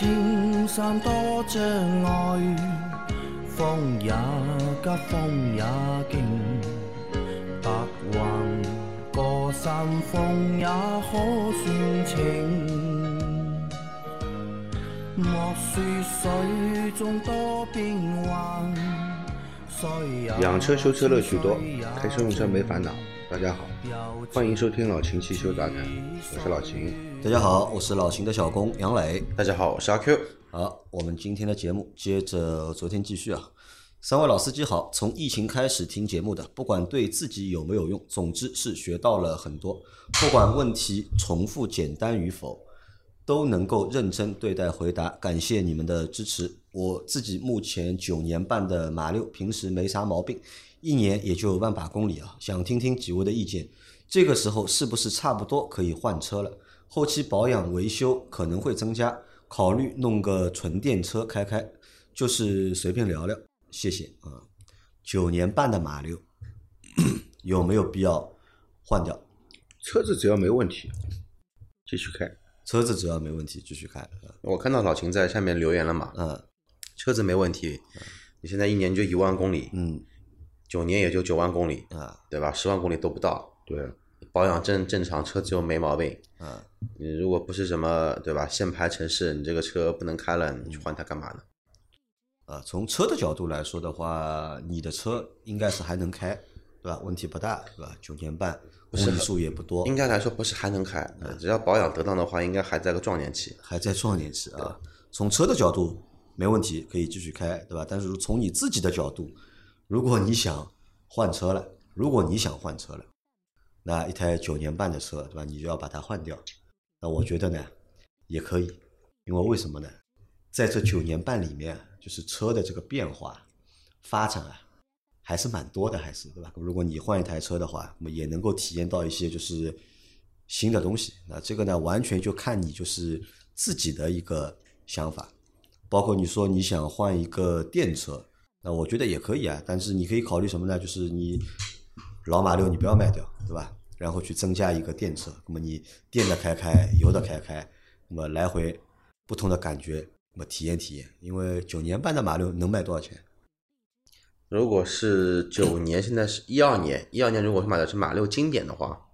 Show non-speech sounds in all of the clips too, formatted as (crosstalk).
青山多障碍，风也急，风也劲，白云过山峰也可算情。莫说水中多变幻，养车修车乐趣多开车用车没烦恼。大家好，欢迎收听老秦汽修杂谈，我是老秦。大家好，我是老秦的小工杨磊。大家好，我是阿 Q。好，我们今天的节目接着昨天继续啊。三位老司机好，从疫情开始听节目的，不管对自己有没有用，总之是学到了很多。不管问题重复简单与否，都能够认真对待回答。感谢你们的支持。我自己目前九年半的马六，平时没啥毛病，一年也就万把公里啊。想听听几位的意见，这个时候是不是差不多可以换车了？后期保养维修可能会增加，考虑弄个纯电车开开，就是随便聊聊，谢谢啊。九年半的马六有没有必要换掉？车子只要没问题，继续开。车子只要没问题，继续开。我看到老秦在下面留言了嘛，嗯车子没问题，你现在一年就一万公里，嗯九年也就九万公里，啊对吧？十万公里都不到，对，保养正正常，车子又没毛病。啊，你如果不是什么对吧，限牌城市，你这个车不能开了，你去换它干嘛呢？啊，从车的角度来说的话，你的车应该是还能开，对吧？问题不大，对吧？九年半，公里数也不多，应该来说不是还能开，只要保养得当的话，应该还在个壮年期。还在壮年期啊。从车的角度没问题，可以继续开，对吧？但是从你自己的角度，如果你想换车了，如果你想换车了，那一台九年半的车，对吧？你就要把它换掉。那我觉得呢，也可以，因为为什么呢？在这九年半里面，就是车的这个变化、发展啊，还是蛮多的，还是对吧？如果你换一台车的话，那么也能够体验到一些就是新的东西。那这个呢，完全就看你就是自己的一个想法。包括你说你想换一个电车，那我觉得也可以啊。但是你可以考虑什么呢？就是你老马六你不要卖掉，对吧？然后去增加一个电车，那么你电的开开，油的开开，那么来回不同的感觉，那么体验体验。因为九年半的马六能卖多少钱？如果是九年，现在是一二年，一二年如果是买的是马六经典的话，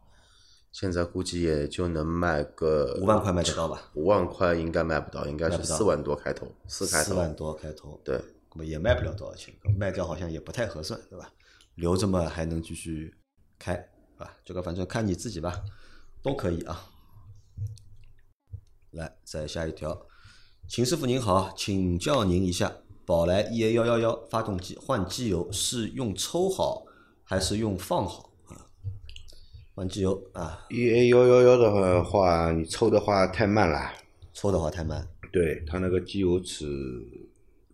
现在估计也就能卖个五万块卖得到吧？五万块应该卖不到，应该是四万多开头，四开头。四万多开头，对，那么也卖不了多少钱，卖掉好像也不太合算，对吧？留着嘛还能继续开，啊，这个反正看你自己吧，都可以啊。来，再下一条，秦师傅您好，请教您一下，宝来 EA 幺幺幺发动机换机油是用抽好还是用放好啊？换机油啊，E A 幺幺幺的话，你抽的话太慢了。抽的话太慢，对，它那个机油尺，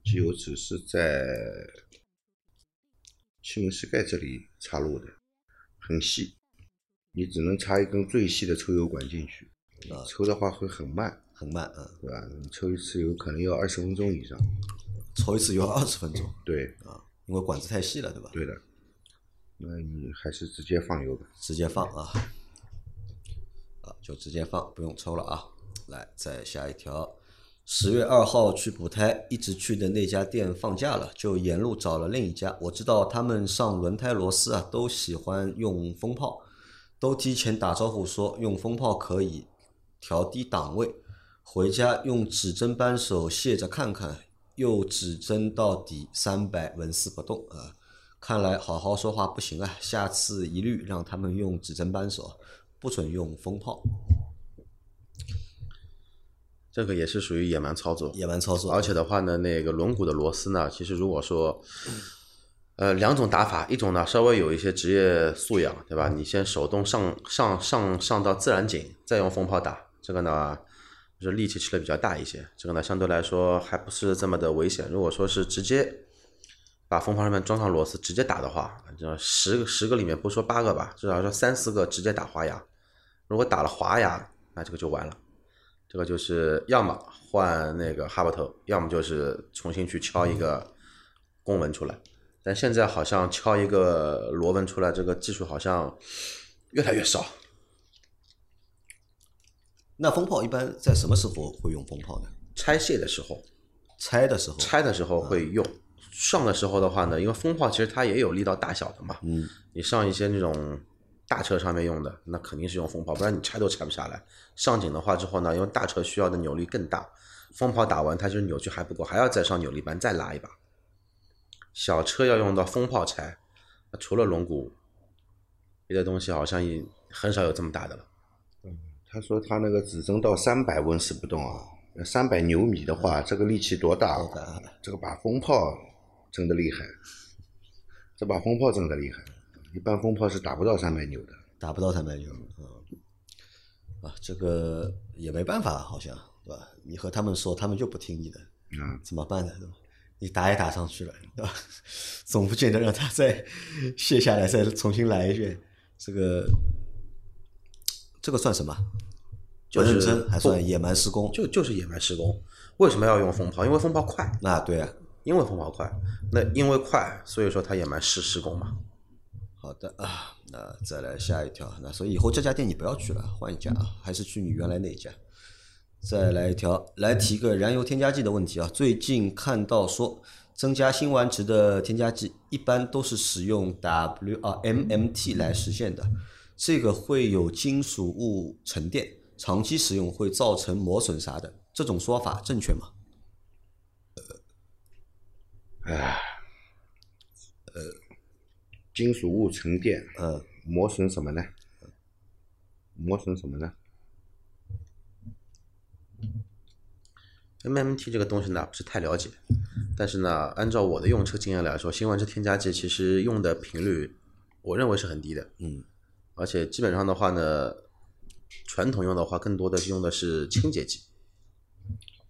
机油尺是在气门室盖这里插入的，很细，你只能插一根最细的抽油管进去。啊抽的话会很慢，很慢啊，对吧？你抽一次油可能要二十分钟以上。抽一次油二十分钟，对啊，因为管子太细了，对吧？对的。那你还是直接放油吧。直接放啊，啊，就直接放，不用抽了啊。来，再下一条，十月二号去补胎，一直去的那家店放假了，就沿路找了另一家。我知道他们上轮胎螺丝啊，都喜欢用风炮，都提前打招呼说用风炮可以调低档位，回家用指针扳手卸着看看，又指针到底三百纹丝不动啊。看来好好说话不行啊，下次一律让他们用指针扳手，不准用风炮，这个也是属于野蛮操作。野蛮操作。而且的话呢，那个轮毂的螺丝呢，其实如果说，呃，两种打法，一种呢稍微有一些职业素养，对吧？你先手动上上上上到自然紧，再用风炮打，这个呢就是力气吃的比较大一些，这个呢相对来说还不是这么的危险。如果说是直接把风炮上面装上螺丝直接打的话，这十个十个里面不说八个吧，至少说三四个直接打滑牙。如果打了滑牙，那这个就完了。这个就是要么换那个哈巴头，要么就是重新去敲一个公文出来。但现在好像敲一个螺纹出来，这个技术好像越来越少。那风炮一般在什么时候会用风炮呢？拆卸的时候，拆的时候，拆的时候会用。上的时候的话呢，因为风炮其实它也有力道大小的嘛，嗯，你上一些那种大车上面用的，那肯定是用风炮，不然你拆都拆不下来。上紧的话之后呢，因为大车需要的扭力更大，风炮打完它就扭矩还不够，还要再上扭力扳再拉一把。小车要用到风炮拆，除了龙骨，别的东西好像也很少有这么大的了。嗯他说他那个只增到三百温丝不动啊，三百牛米的话，这个力气多大？这个把风炮真的厉害，这把风炮真的厉害，一般风炮是打不到三百牛的。打不到三百牛，嗯，啊，这个也没办法，好像对吧？你和他们说，他们就不听你的，嗯，怎么办呢？对吧？你打也打上去了，对吧？(laughs) 总不见得让他再卸下来，再重新来一遍。这个这个算什么？就认真还算野蛮施工？就就是野蛮施工。为什么要用风炮？因为风炮快，那对啊。因为风炮快。那因为快，所以说它野蛮施施工嘛。好的啊，那再来下一条。那所以以后这家店你不要去了，换一家啊，还是去你原来那一家。再来一条，来提个燃油添加剂的问题啊。最近看到说，增加辛烷值的添加剂一般都是使用 W 啊 MMT 来实现的，这个会有金属物沉淀，长期使用会造成磨损啥的，这种说法正确吗？唉，金属物沉淀，呃，磨损什么呢？磨损什么呢？MMT 这个东西呢不是太了解，但是呢，按照我的用车经验来说，新烷值添加剂其实用的频率，我认为是很低的。嗯，而且基本上的话呢，传统用的话，更多的是用的是清洁剂，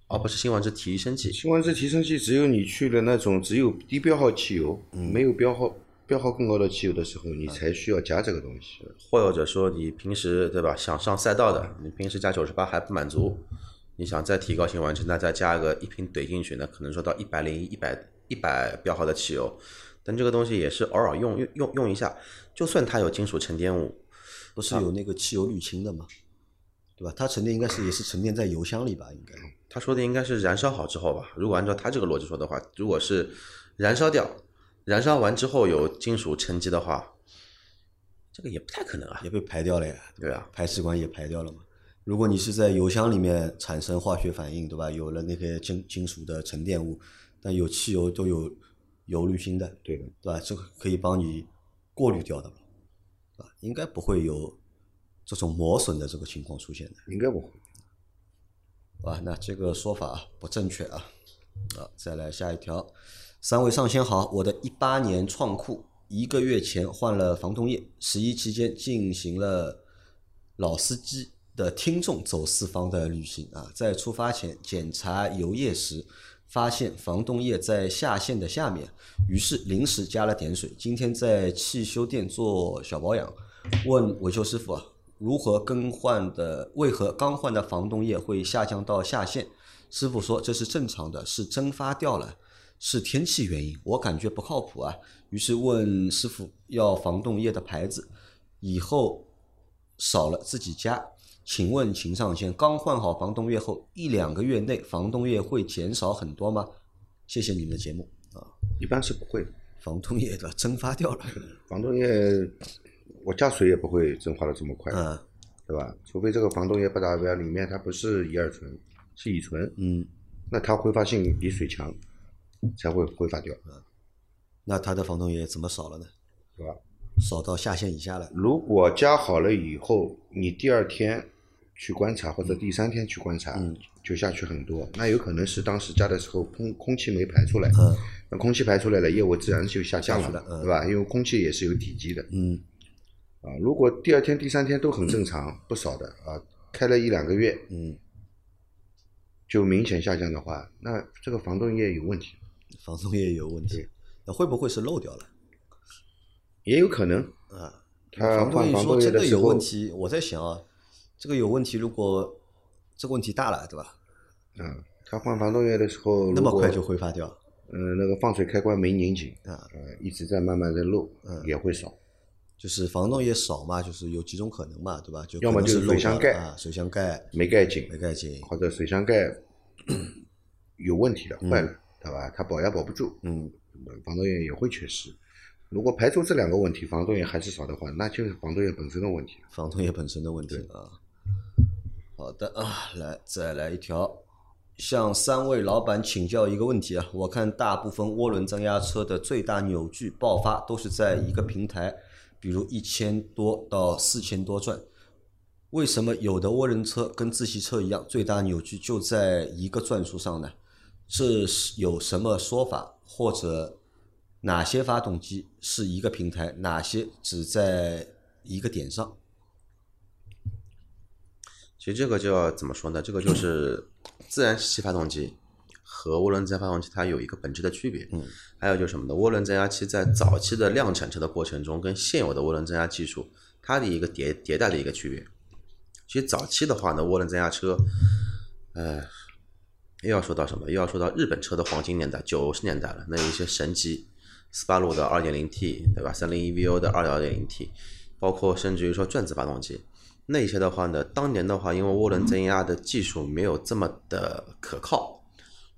而不是新烷值提升剂。新烷值提升剂只有你去了那种只有低标号汽油，没有标号标号更高的汽油的时候，你才需要加这个东西。或者说你平时对吧，想上赛道的，你平时加九十八还不满足，你想再提高性完成，那再加个一瓶怼进去，那可能说到一百零一、一百一百标号的汽油，但这个东西也是偶尔用用用用一下，就算它有金属沉淀物，不是有那个汽油滤清的吗？对吧？它沉淀应该是也是沉淀在油箱里吧？应该。他说的应该是燃烧好之后吧？如果按照他这个逻辑说的话，如果是燃烧掉，燃烧完之后有金属沉积的话，这个也不太可能啊，也被排掉了呀，对啊，排气管也排掉了嘛。如果你是在油箱里面产生化学反应，对吧？有了那些金金属的沉淀物，但有汽油都有油滤芯的，对的，对吧？这个可以帮你过滤掉的嘛，对吧？应该不会有这种磨损的这个情况出现的。应该不会。啊，那这个说法啊不正确啊！啊，再来下一条，三位上仙好，我的一八年创库一个月前换了防冻液，十一期间进行了老司机的听众走四方的旅行啊，在出发前检查油液时，发现防冻液在下线的下面，于是临时加了点水。今天在汽修店做小保养，问维修师傅啊，如何更换的？为何刚换的防冻液会下降到下限？师傅说这是正常的，是蒸发掉了，是天气原因。我感觉不靠谱啊，于是问师傅要防冻液的牌子，以后少了自己加。请问秦上仙，刚换好防冻液后一两个月内防冻液会减少很多吗？谢谢你们的节目啊，一般是不会。防冻液的蒸发掉了，防冻液，我加水也不会蒸发的这么快，嗯对吧？除非这个防冻液不达标，里面它不是乙二醇，是乙醇，嗯，那它挥发性比水强，才会挥发掉，那它的防冻液怎么少了呢？是吧？少到下限以下了。如果加好了以后，你第二天去观察或者第三天去观察，嗯就下去很多，那有可能是当时加的时候空空气没排出来，嗯那空气排出来了，业务自然就下降了，对吧？因为空气也是有体积的嗯啊。如果第二天、第三天都很正常，不少的啊，开了一两个月嗯，就明显下降的话，那这个防冻液有问题，防冻液有问题，那会不会是漏掉了？也有可能啊，他防冻液说这个有液的时候问题，我在想啊，这个有问题，如果这个问题大了，对吧？嗯，他换防冻液的时候，那么快就挥发掉，嗯，那个放水开关没拧紧，啊呃，一直在慢慢的漏，也会少。就是防冻液少嘛，就是有几种可能嘛，对吧？就要么就是水箱盖啊，水箱盖没盖紧，没盖紧，或者水箱盖有问题了，坏了，对吧？它保压保不住，嗯，防冻液也会缺失。如果排除这两个问题，防冻液还是少的话，那就是防冻液本身的问题了。防冻液本身的问题啊。好的啊，来再来一条，向三位老板请教一个问题啊。我看大部分涡轮增压车的最大扭矩爆发都是在一个平台，比如一千多到四千多转。为什么有的涡轮车跟自吸车一样，最大扭矩就在一个转速上呢？这是有什么说法，或者哪些发动机是一个平台，哪些只在一个点上？其实这个就要怎么说呢？这个就是自然吸气发动机和涡轮增压发动机它有一个本质的区别。嗯，还有就是什么呢？涡轮增压器在早期的量产车的过程中，跟现有的涡轮增压技术它的一个迭迭代的一个区别。其实早期的话呢，涡轮增压车，呃，又要说到什么？又要说到日本车的黄金年代，九十年代了。那有一些神机，斯巴鲁的二点零 T，对吧？三菱 EVO 的二点零 T，包括甚至于说转子发动机，那些的话呢，当年的话，因为涡轮增压的技术没有这么的可靠，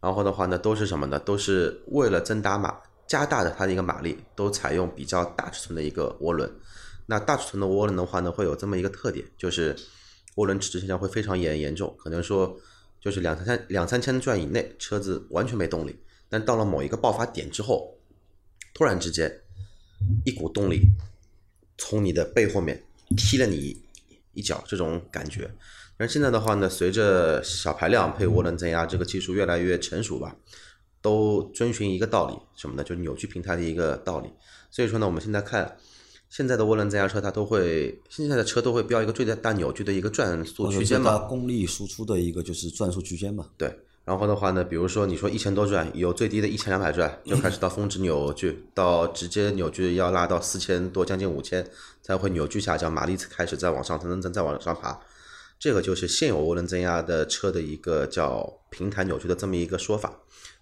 然后的话呢，都是什么呢？都是为了增大马，加大的它的一个马力，都采用比较大尺寸的一个涡轮。那大尺寸的涡轮的话呢，会有这么一个特点，就是涡轮迟滞现象会非常严严重，可能说就是两三千两三千转以内，车子完全没动力。但到了某一个爆发点之后，突然之间一股动力从你的背后面踢了你一脚，这种感觉。但现在的话呢，随着小排量配涡轮增压这个技术越来越成熟吧，都遵循一个道理，什么呢？就扭矩平台的一个道理。所以说呢，我们现在看现在的涡轮增压车，它都会现在的车都会标一个最大扭矩的一个转速区间嘛。功率输出的一个就是转速区间嘛。对，然后的话呢，比如说你说一千多转，有最低的一千两百转，就开始到峰值扭矩，到直接扭矩要拉到四千多，将近五千，才会扭矩下降，马力才开始再往上，才能再再往上爬。这个就是现有涡轮增压的车的一个叫平台扭矩的这么一个说法。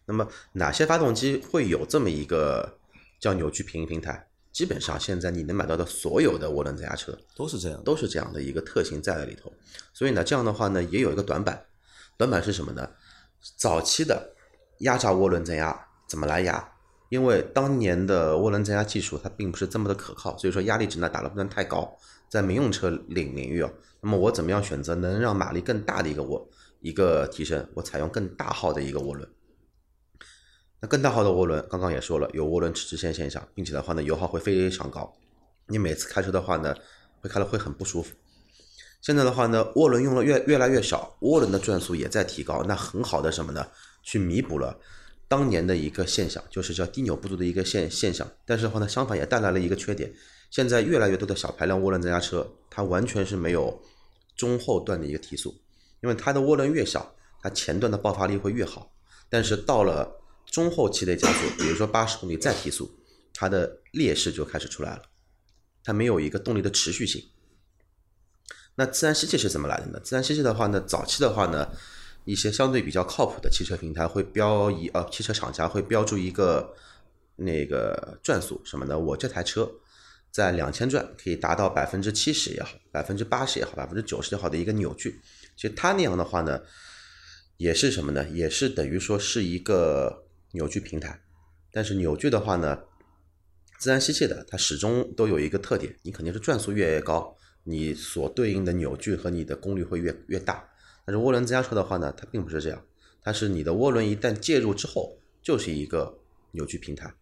那么哪些发动机会有这么一个叫扭矩平平台？基本上现在你能买到的所有的涡轮增压车都是这样。都是这样的一个特性在里头。所以呢，这样的话呢，也有一个短板。短板是什么呢？早期的压榨涡轮增压怎么来压？因为当年的涡轮增压技术它并不是这么的可靠，所以说压力值呢打的不能太高。在民用车领领域哦，那么我怎么样选择能让马力更大的一个涡一个提升？我采用更大号的一个涡轮。那更大号的涡轮，刚刚也说了，有涡轮迟滞线现象，并且的话呢，油耗会非常高。你每次开车的话呢，会开的会很不舒服。现在的话呢，涡轮用了越越来越少，涡轮的转速也在提高，那很好的什么呢？去弥补了当年的一个现象，就是叫低扭不足的一个现现象。但是的话呢，相反也带来了一个缺点，现在越来越多的小排量涡轮增压车，它完全是没有中后段的一个提速，因为它的涡轮越小，它前段的爆发力会越好。但是到了中后期的加速，比如说八十公里再提速，它的劣势就开始出来了，它没有一个动力的持续性。那自然吸气是怎么来的呢？自然吸气的话呢，早期的话呢，一些相对比较靠谱的汽车平台会标一呃，汽车厂家会标注一个那个转速什么呢？我这台车在两千转可以达到百分之七十也好，百分之八十也好，百分之九十也好的一个扭矩。其实它那样的话呢，也是什么呢？也是等于说是一个扭矩平台，但是扭矩的话呢，自然吸气的它始终都有一个特点，你肯定是转速越高。你所对应的扭矩和你的功率会越越大，但是涡轮增压车的话呢，它并不是这样，它是你的涡轮一旦介入之后，就是一个扭矩平台。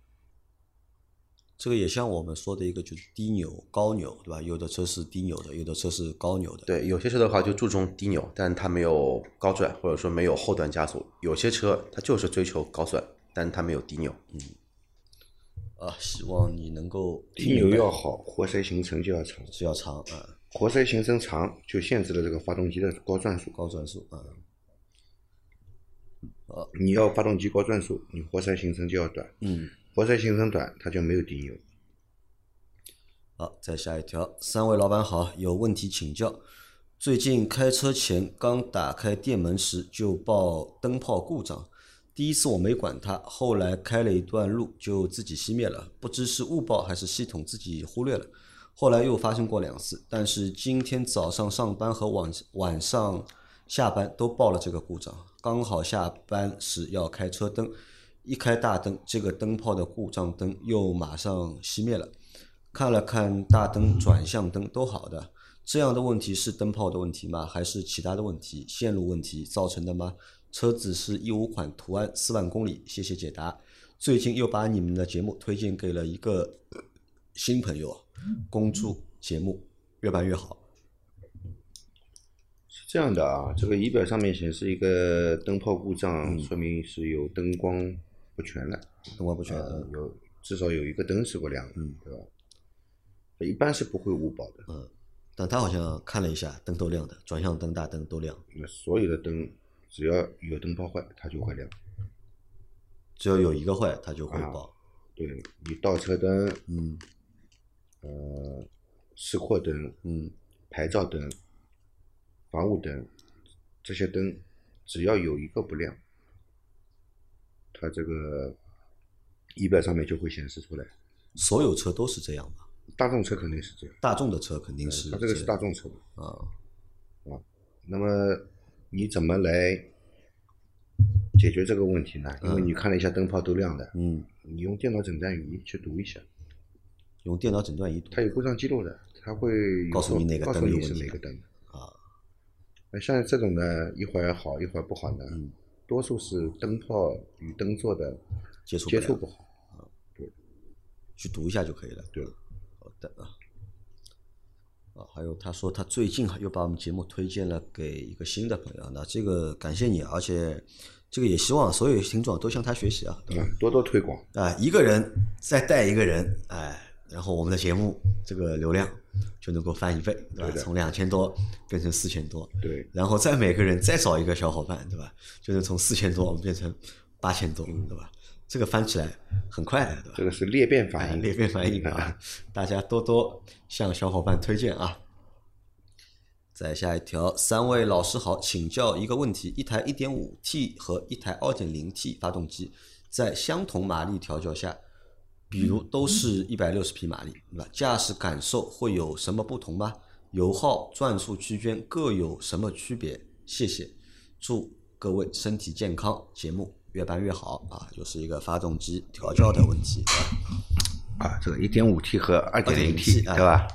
这个也像我们说的一个就是低扭、高扭，对吧？有的车是低扭的，有的车是高扭的。对，有些车的话就注重低扭，但它没有高转，或者说没有后段加速；有些车它就是追求高转，但它没有低扭。嗯，啊，希望你能够低扭要好，活塞行程就要长。就要长啊，活塞行程长，就限制了这个发动机的高转速。高转速啊。你要发动机高转速，你活塞行程就要短。嗯，活塞行程短，它就没有低扭。好，再下一条，三位老板好，有问题请教。最近开车前刚打开电门时就报灯泡故障，第一次我没管它，后来开了一段路就自己熄灭了，不知是误报还是系统自己忽略了。后来又发生过两次，但是今天早上上班和晚晚上下班都报了这个故障，刚好下班时要开车灯，一开大灯，这个灯泡的故障灯又马上熄灭了。看了看大灯、转向灯都好的，这样的问题是灯泡的问题吗？还是其他的问题、线路问题造成的吗？车子是一五款，途安四万公里，谢谢解答。最近又把你们的节目推荐给了一个新朋友，恭祝节目越办越好。是这样的啊，这个仪表上面显示一个灯泡故障，说明是有灯光不全了，灯光不全，呃，有至少有一个灯是不亮的，对吧？一般是不会误报的，嗯，但他好像看了一下，灯都亮的，转向灯、大灯都亮，那所有的灯只要有灯泡坏，它就会亮。只要有一个坏，它就会报。对你倒车灯，嗯，呃，示廓灯，嗯，牌照灯、防雾灯，这些灯只要有一个不亮，它这个仪表上面就会显示出来。所有车都是这样吧？大众车肯定是这样，大众的车肯定是。它这个是大众车啊啊。那么你怎么来解决这个问题呢？因为你看了一下灯泡都亮的，嗯，你用电脑诊断仪去读一下，用电脑诊断仪读，它有故障记录的，它会告诉你哪个灯是哪个灯。啊。那像这种呢，一会儿好一会儿不好呢，嗯，多数是灯泡与灯座的接触接触不好，啊，对，去读一下就可以了。对，好的啊。啊，还有他说他最近又把我们节目推荐了给一个新的朋友，那这个感谢你，而且这个也希望所有听众都向他学习啊，对吧？嗯，多多推广啊，一个人再带一个人，哎，然后我们的节目这个流量就能够翻一倍，对吧？对从两千多变成四千多，对，然后再每个人再找一个小伙伴，对吧？就能从四千多变成八千多，对吧？这个翻起来很快的，对吧？这个是裂变反哎，应，裂变反应啊！(laughs) 大家多多向小伙伴推荐啊。再下一条，三位老师好，请教一个问题：一台 1.5T 和一台 2.0T 发动机在相同马力调教下，比如都是一百六十匹马力，对吧？驾驶感受会有什么不同吗？油耗、转速区间各有什么区别？谢谢，祝各位身体健康，节目越办越好啊！就是一个发动机调教的问题，对吧？啊，这个一点五 T 和二点零 2.0T T，对吧？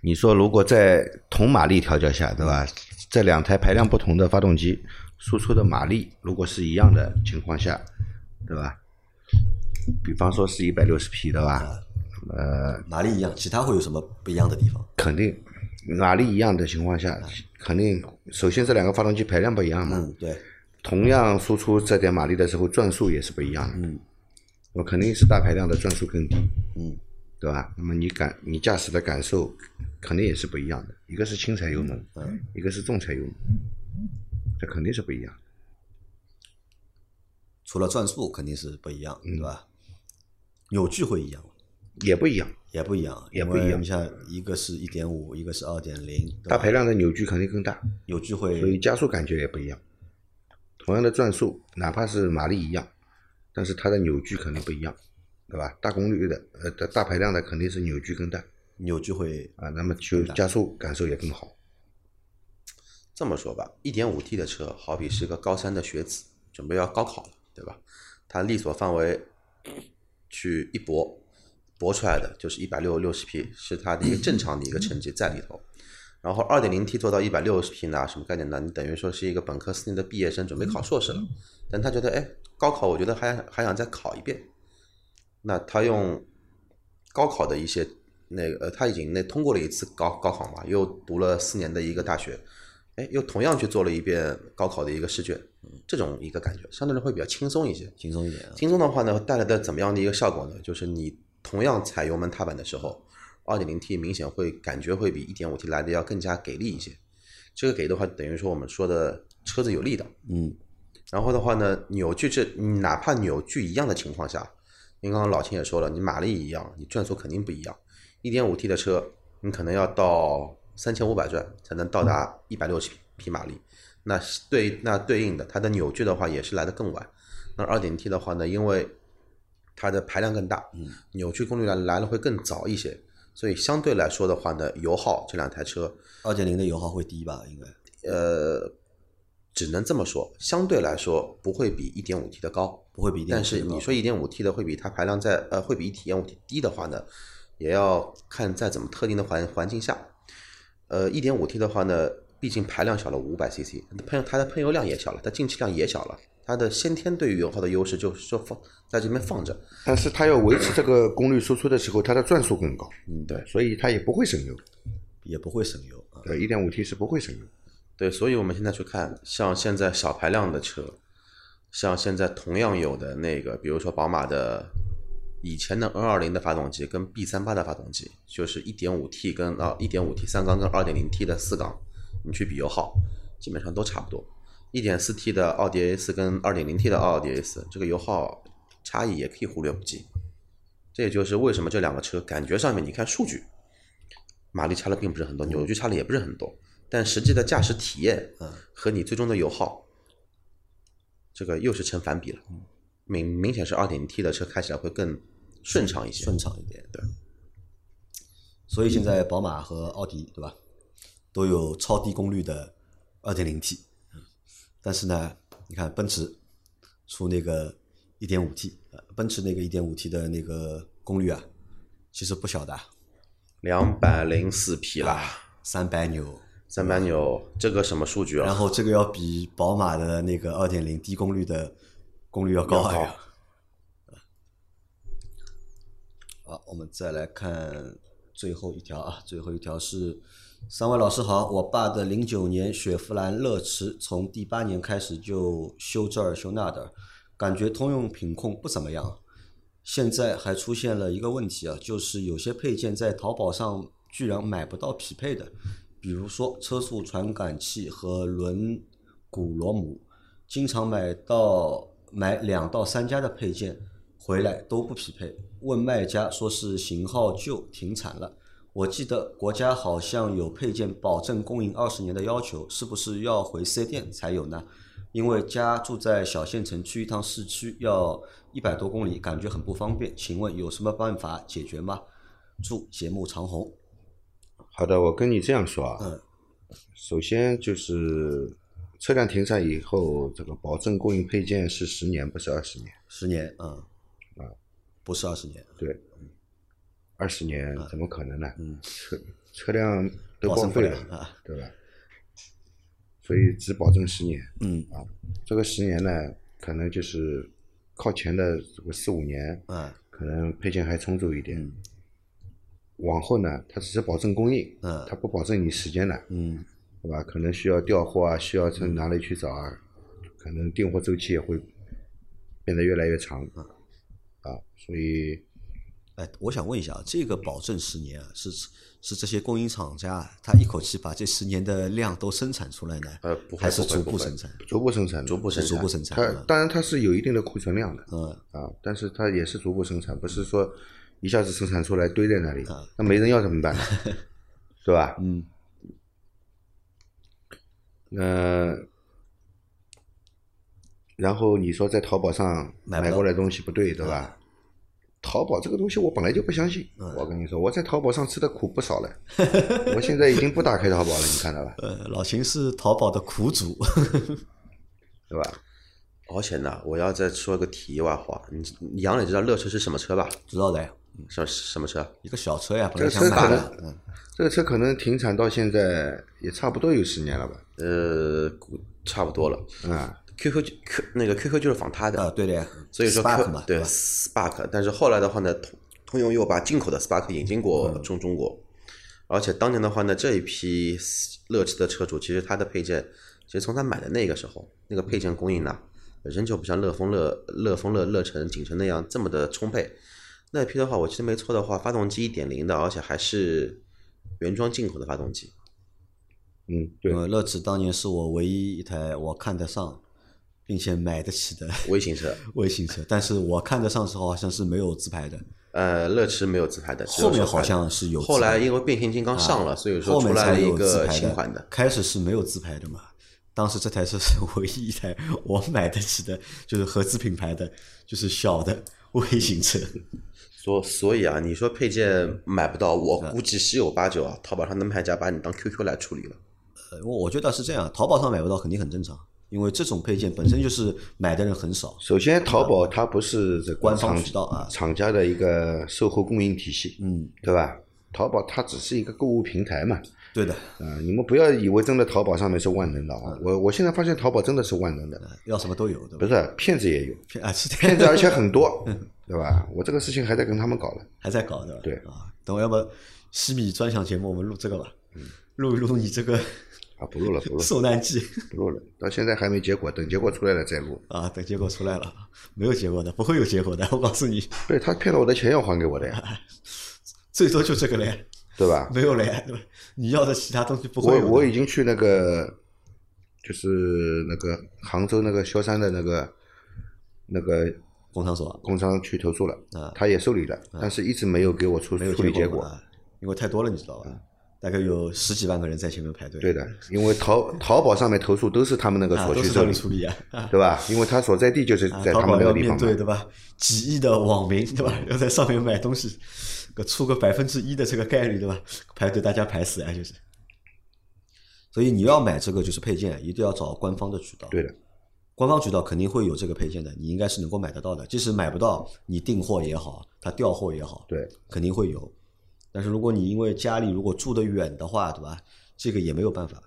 你说如果在同马力调教下，对吧？这两台排量不同的发动机输出的马力如果是一样的情况下，对吧？比方说是一百六十匹，对吧？呃，马力一样，其他会有什么不一样的地方？肯定马力一样的情况下，肯定首先这两个发动机排量不一样嘛，嗯，对，同样输出这点马力的时候，转速也是不一样的。嗯，我肯定是大排量的转速更低，嗯，对吧？那么你感你驾驶的感受肯定也是不一样的，一个是轻踩油门，嗯，一个是重踩油门，这肯定是不一样的。除了转速肯定是不一样，嗯对吧？扭矩会一样吗？也不一样，也不一样，也不一样你像一个是一点五，一个是二点零，大排量的扭矩肯定更大，扭矩会所以加速感觉也不一样。同样的转速，哪怕是马力一样，但是它的扭矩肯定不一样，对吧？大功率的，呃，大排量的肯定是扭矩更大扭矩会啊，那么就加速感受也更好。这么说吧，一点五 T 的车好比是个高三的学子，准备要高考了，对吧？他力所范围去一搏，搏出来的就是一百六六十匹，是他的一个正常的一个成绩在里头。然后二点零 T 做到一百六十匹呢，什么概念呢？你等于说是一个本科四年的毕业生，准备考硕士了，但他觉得，哎，高考我觉得还还想再考一遍，那他用高考的一些那个，呃，他已经那通过了一次高高考嘛，又读了四年的一个大学，哎，又同样去做了一遍高考的一个试卷，这种一个感觉，相对来会比较轻松一些。轻松一点啊。轻松的话呢，带来的怎么样的一个效果呢？就是你同样踩油门踏板的时候，二点零 T 明显会感觉会比一点五 T 来的要更加给力一些。这个给的话，等于说我们说的车子有力的，嗯，然后的话呢，扭矩这哪怕扭矩一样的情况下，因为刚刚老秦也说了，你马力一样，你转速肯定不一样。一点五 T 的车，你可能要到三千五百转才能到达一百六十匹马力，那对那对应的它的扭矩的话也是来的更晚。那二点 T 的话呢，因为它的排量更大，嗯，扭矩功率来来了会更早一些，所以相对来说的话呢，油耗这两台车，二点零的油耗会低吧？应该呃，只能这么说，相对来说不会比一点五 T 的高，不会比1.5但是你说一点五 T 的会比它排量在呃会比一点五 T 低的话呢，也要看在怎么特定的环环境下。呃，一点五 T 的话呢，毕竟排量小了五百 CC，喷它的喷油量也小了，它进气量也小了，它的先天对于油耗的优势就就放在这边放着。但是它要维持这个功率输出的时候，它的转速更高，嗯，对所以它也不会省油。也不会省油啊。对，一点五 T 是不会省油。对，所以我们现在去看，像现在小排量的车，像现在同样有的那个，比如说宝马的以前的 N 二零的发动机跟 B 三八的发动机，就是一点五 T 跟啊一点五 T 三缸跟二点零 T 的四缸，你去比油耗，基本上都差不多。一点四 T 的奥迪 A 四跟二点零 T 的奥迪 A 四，这个油耗差异也可以忽略不计。这也就是为什么这两个车感觉上面，你看数据，马力差的并不是很多，扭矩差的也不是很多，但实际的驾驶体验和你最终的油耗，这个又是成反比了。明明显是二点零 T 的车开起来会更顺畅一些。顺畅一点。对。所以现在宝马和奥迪对吧，都有超低功率的二点零 T，但是呢，你看奔驰出那个一点五 T，呃奔驰那个一点五 T 的那个功率啊，其实不小的，两百零四匹啦，三百牛。三百牛，这个什么数据啊？然后这个要比宝马的那个二点零低功率的功率要高啊。好，我们再来看最后一条啊，最后一条是三位老师好，我爸的零九年雪佛兰乐驰从第八年开始就修这儿修那的，感觉通用品控不怎么样。现在还出现了一个问题啊，就是有些配件在淘宝上居然买不到匹配的。比如说车速传感器和轮毂螺母，经常买到买两到三家的配件回来都不匹配，问卖家说是型号旧停产了。我记得国家好像有配件保证供应二十年的要求，是不是要回四 S 店才有呢？因为家住在小县城，去一趟市区要一百多公里，感觉很不方便。请问有什么办法解决吗？祝节目长虹。好的，我跟你这样说啊，嗯首先就是车辆停产以后，这个保证供应配件是十年，不是二十年。十年，嗯，啊，不是二十年，对，二十年怎么可能呢？嗯车车辆都报废了，了啊，对吧？所以只保证十年。嗯啊，这个十年呢，可能就是靠前的这个四五年，嗯，可能配件还充足一点。嗯往后呢，它只是保证供应，嗯它不保证你时间的，嗯对吧？可能需要调货啊，需要从哪里去找啊，可能订货周期也会变得越来越长，啊，所以哎，我想问一下啊，这个保证十年啊，是是这些供应厂家他一口气把这十年的量都生产出来呢？呃不会还是逐步生产？逐步生产，逐步生产是逐步生产它嗯当然它是有一定的库存量的，嗯啊，但是它也是逐步生产，不是说一下子生产出来堆在那里啊，那没人要怎么办呢？(laughs) 是吧？(laughs) 嗯呃，然后你说在淘宝上买过来东西不对，对吧？淘宝这个东西我本来就不相信，嗯我跟你说，我在淘宝上吃的苦不少了，(laughs) 我现在已经不打开淘宝了，你看到吧？呃，老秦是淘宝的苦主，(laughs) 对吧？而且呢，我要再说个题外话，你你杨磊知道乐车是什么车吧？知道的呀，什什么车？一个小车呀，本来想买的，这个车可能停产到现在也差不多有十年了吧？呃，差不多了。啊，QQ 就 Q 那个 QQ 就是仿它的，啊，对的呀，所以说 Spark Q 嘛，对吧？Spark，但是后来的话呢，通通用又把进口的 Spark 引进嗯。过中中国，而且当年的话呢，这一批乐驰的车主，其实它的配件，其实从他买的那个时候，那个配件供应呢，仍旧不像乐风、乐乐风、乐乐城、景程那样这么的充沛。那批的话，我记得没错的话，发动机一点零的，而且还是原装进口的发动机。嗯，对。乐驰当年是我唯一一台我看得上，并且买得起的 (laughs) 微型车，微型车，但是我看的上的时候好像是没有自拍的，呃，乐驰没有自拍的，后面好像是有。后来因为变形金刚上了，所以说后出来一个新款的。开始是没有自拍的嘛。当时这台车是唯一一台我买得起的，就是合资品牌的，就是小的微型车。所所以啊，你说配件买不到，我估计十有八九啊，淘宝上的卖家把你当 QQ 来处理了。呃，我我觉得是这样，淘宝上买不到肯定很正常，因为这种配件本身就是买的人很少。首先，淘宝它不是这官方渠道啊厂家的一个售后供应体系，嗯，对吧？淘宝它只是一个购物平台嘛，对的，啊，你们不要以为真的淘宝上面是万能的嗯啊！我我现在发现淘宝真的是万能的，要什么都有，对吧？不是骗子也有，骗啊，是骗子而且很多，(laughs) 嗯对吧？我这个事情还在跟他们搞了，还在搞，对吧？对啊，等我要不西米专享节目，我们录这个吧，录一录你这个啊，不录了，不录了，受难记不录了，到现在还没结果，等结果出来了再录。啊，等结果出来了，没有结果的，不会有结果的，我告诉你，对他骗了我的钱要还给我的呀，(laughs) 最多就这个嘞，对吧？没有嘞，对吧？你要的其他东西不会有我我已经去那个，就是那个杭州那个萧山的那个那个工商所工商去投诉了啊，他也受理了，但是一直没有给我出没有处理结果。啊，因为太多了，你知道吧？大概有十几万个人在前面排队。对的，因为淘淘宝上面投诉都是他们那个啊，所去受理处理啊。(laughs) 对吧？因为他所在地就是啊在他们那个地方嘛。对对吧？几亿的网民 (laughs) 对吧？要在上面买东西，个出个百分之一的这个概率对吧？排队大家排死啊，就是。所以你要买这个就是配件，一定要找官方的渠道。对的，官方渠道肯定会有这个配件的，你应该是能够买得到的。即使买不到，你订货也好，他调货也好，对，肯定会有。但是如果你因为家里如果住得远的话，对吧？这个也没有办法。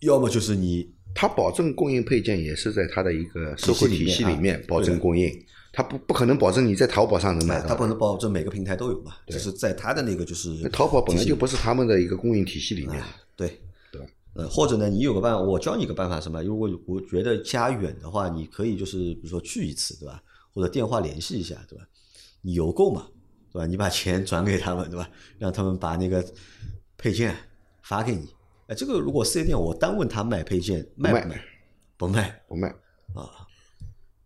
要么就是你他保证供应配件也是在他的一个售后体系里面啊保证供应，他不不可能保证你在淘宝上能买到，他。不能保证每个平台都有嘛，就是在他的那个就是淘宝本来就不是他们的一个供应体系里面，对对吧？呃，或者呢，你有个办法，我教你个办法，什么？如果我觉得家远的话，你可以就是比如说去一次，对吧？或者电话联系一下，对吧？你邮购嘛，对吧？你把钱转给他们，对吧？让他们把那个配件发给你。哎，这个如果四 S 店我单问他卖配件卖不卖？不卖不卖。啊，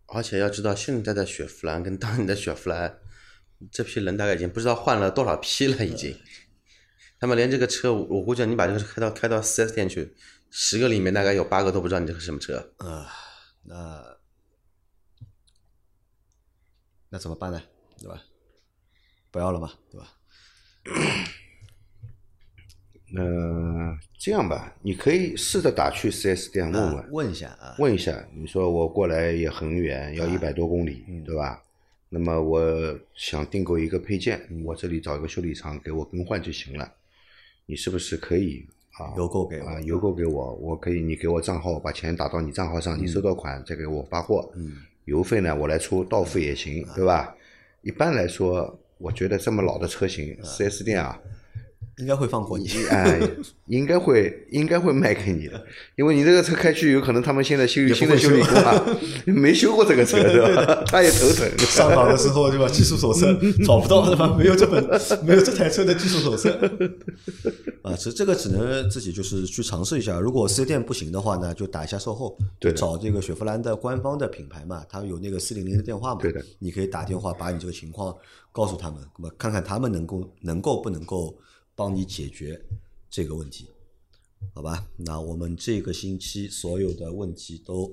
而且要知道，现在的雪佛兰跟当年的雪佛兰，这批人大概已经不知道换了多少批了，已经。他们连这个车，我我估计你把这个车开到开到 4S 店去，十个里面大概有八个都不知道你这是什么车。呃，那那怎么办呢？对吧？不要了嘛，对吧？(clears throat) 那，这样吧，你可以试着打去 4S 店问问。啊，问一下啊，问一下，你说我过来也很远，要一百多公里，对吧？那么我想订购一个配件，我这里找一个修理厂给我更换就行了，你是不是可以啊？邮购给我啊，邮购给我，我可以你给我账号，把钱打到你账号上，你收到款再给我发货，嗯，邮费呢我来出，到付也行，对吧？一般来说，我觉得这么老的车型四 S 店啊，应该会放过你。哎，应该会应该会卖给你的，因为你这个车开去，有可能他们现在修新的修理工啊，没修过这个车，(laughs) 对吧？他也头疼。上岗的时候对吧？技术手册 (laughs) 找不到对吧？没有这本没有这台车的技术手册 (laughs) 啊，其实这个只能自己就是去尝试一下。如果四 S 店不行的话呢，就打一下售后，对找这个雪佛兰的官方的品牌嘛，它有那个四零零的电话嘛，对的，你可以打电话把你这个情况告诉他们，那么看看他们能够能够不能够帮你解决这个问题，好吧？那我们这个星期所有的问题都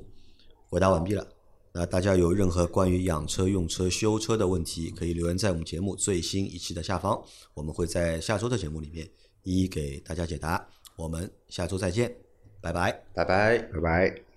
回答完毕了。那大家有任何关于养车、用车、修车的问题，可以留言在我们节目最新一期的下方，我们会在下周的节目里面一一给大家解答。我们下周再见，拜拜。拜拜。拜拜。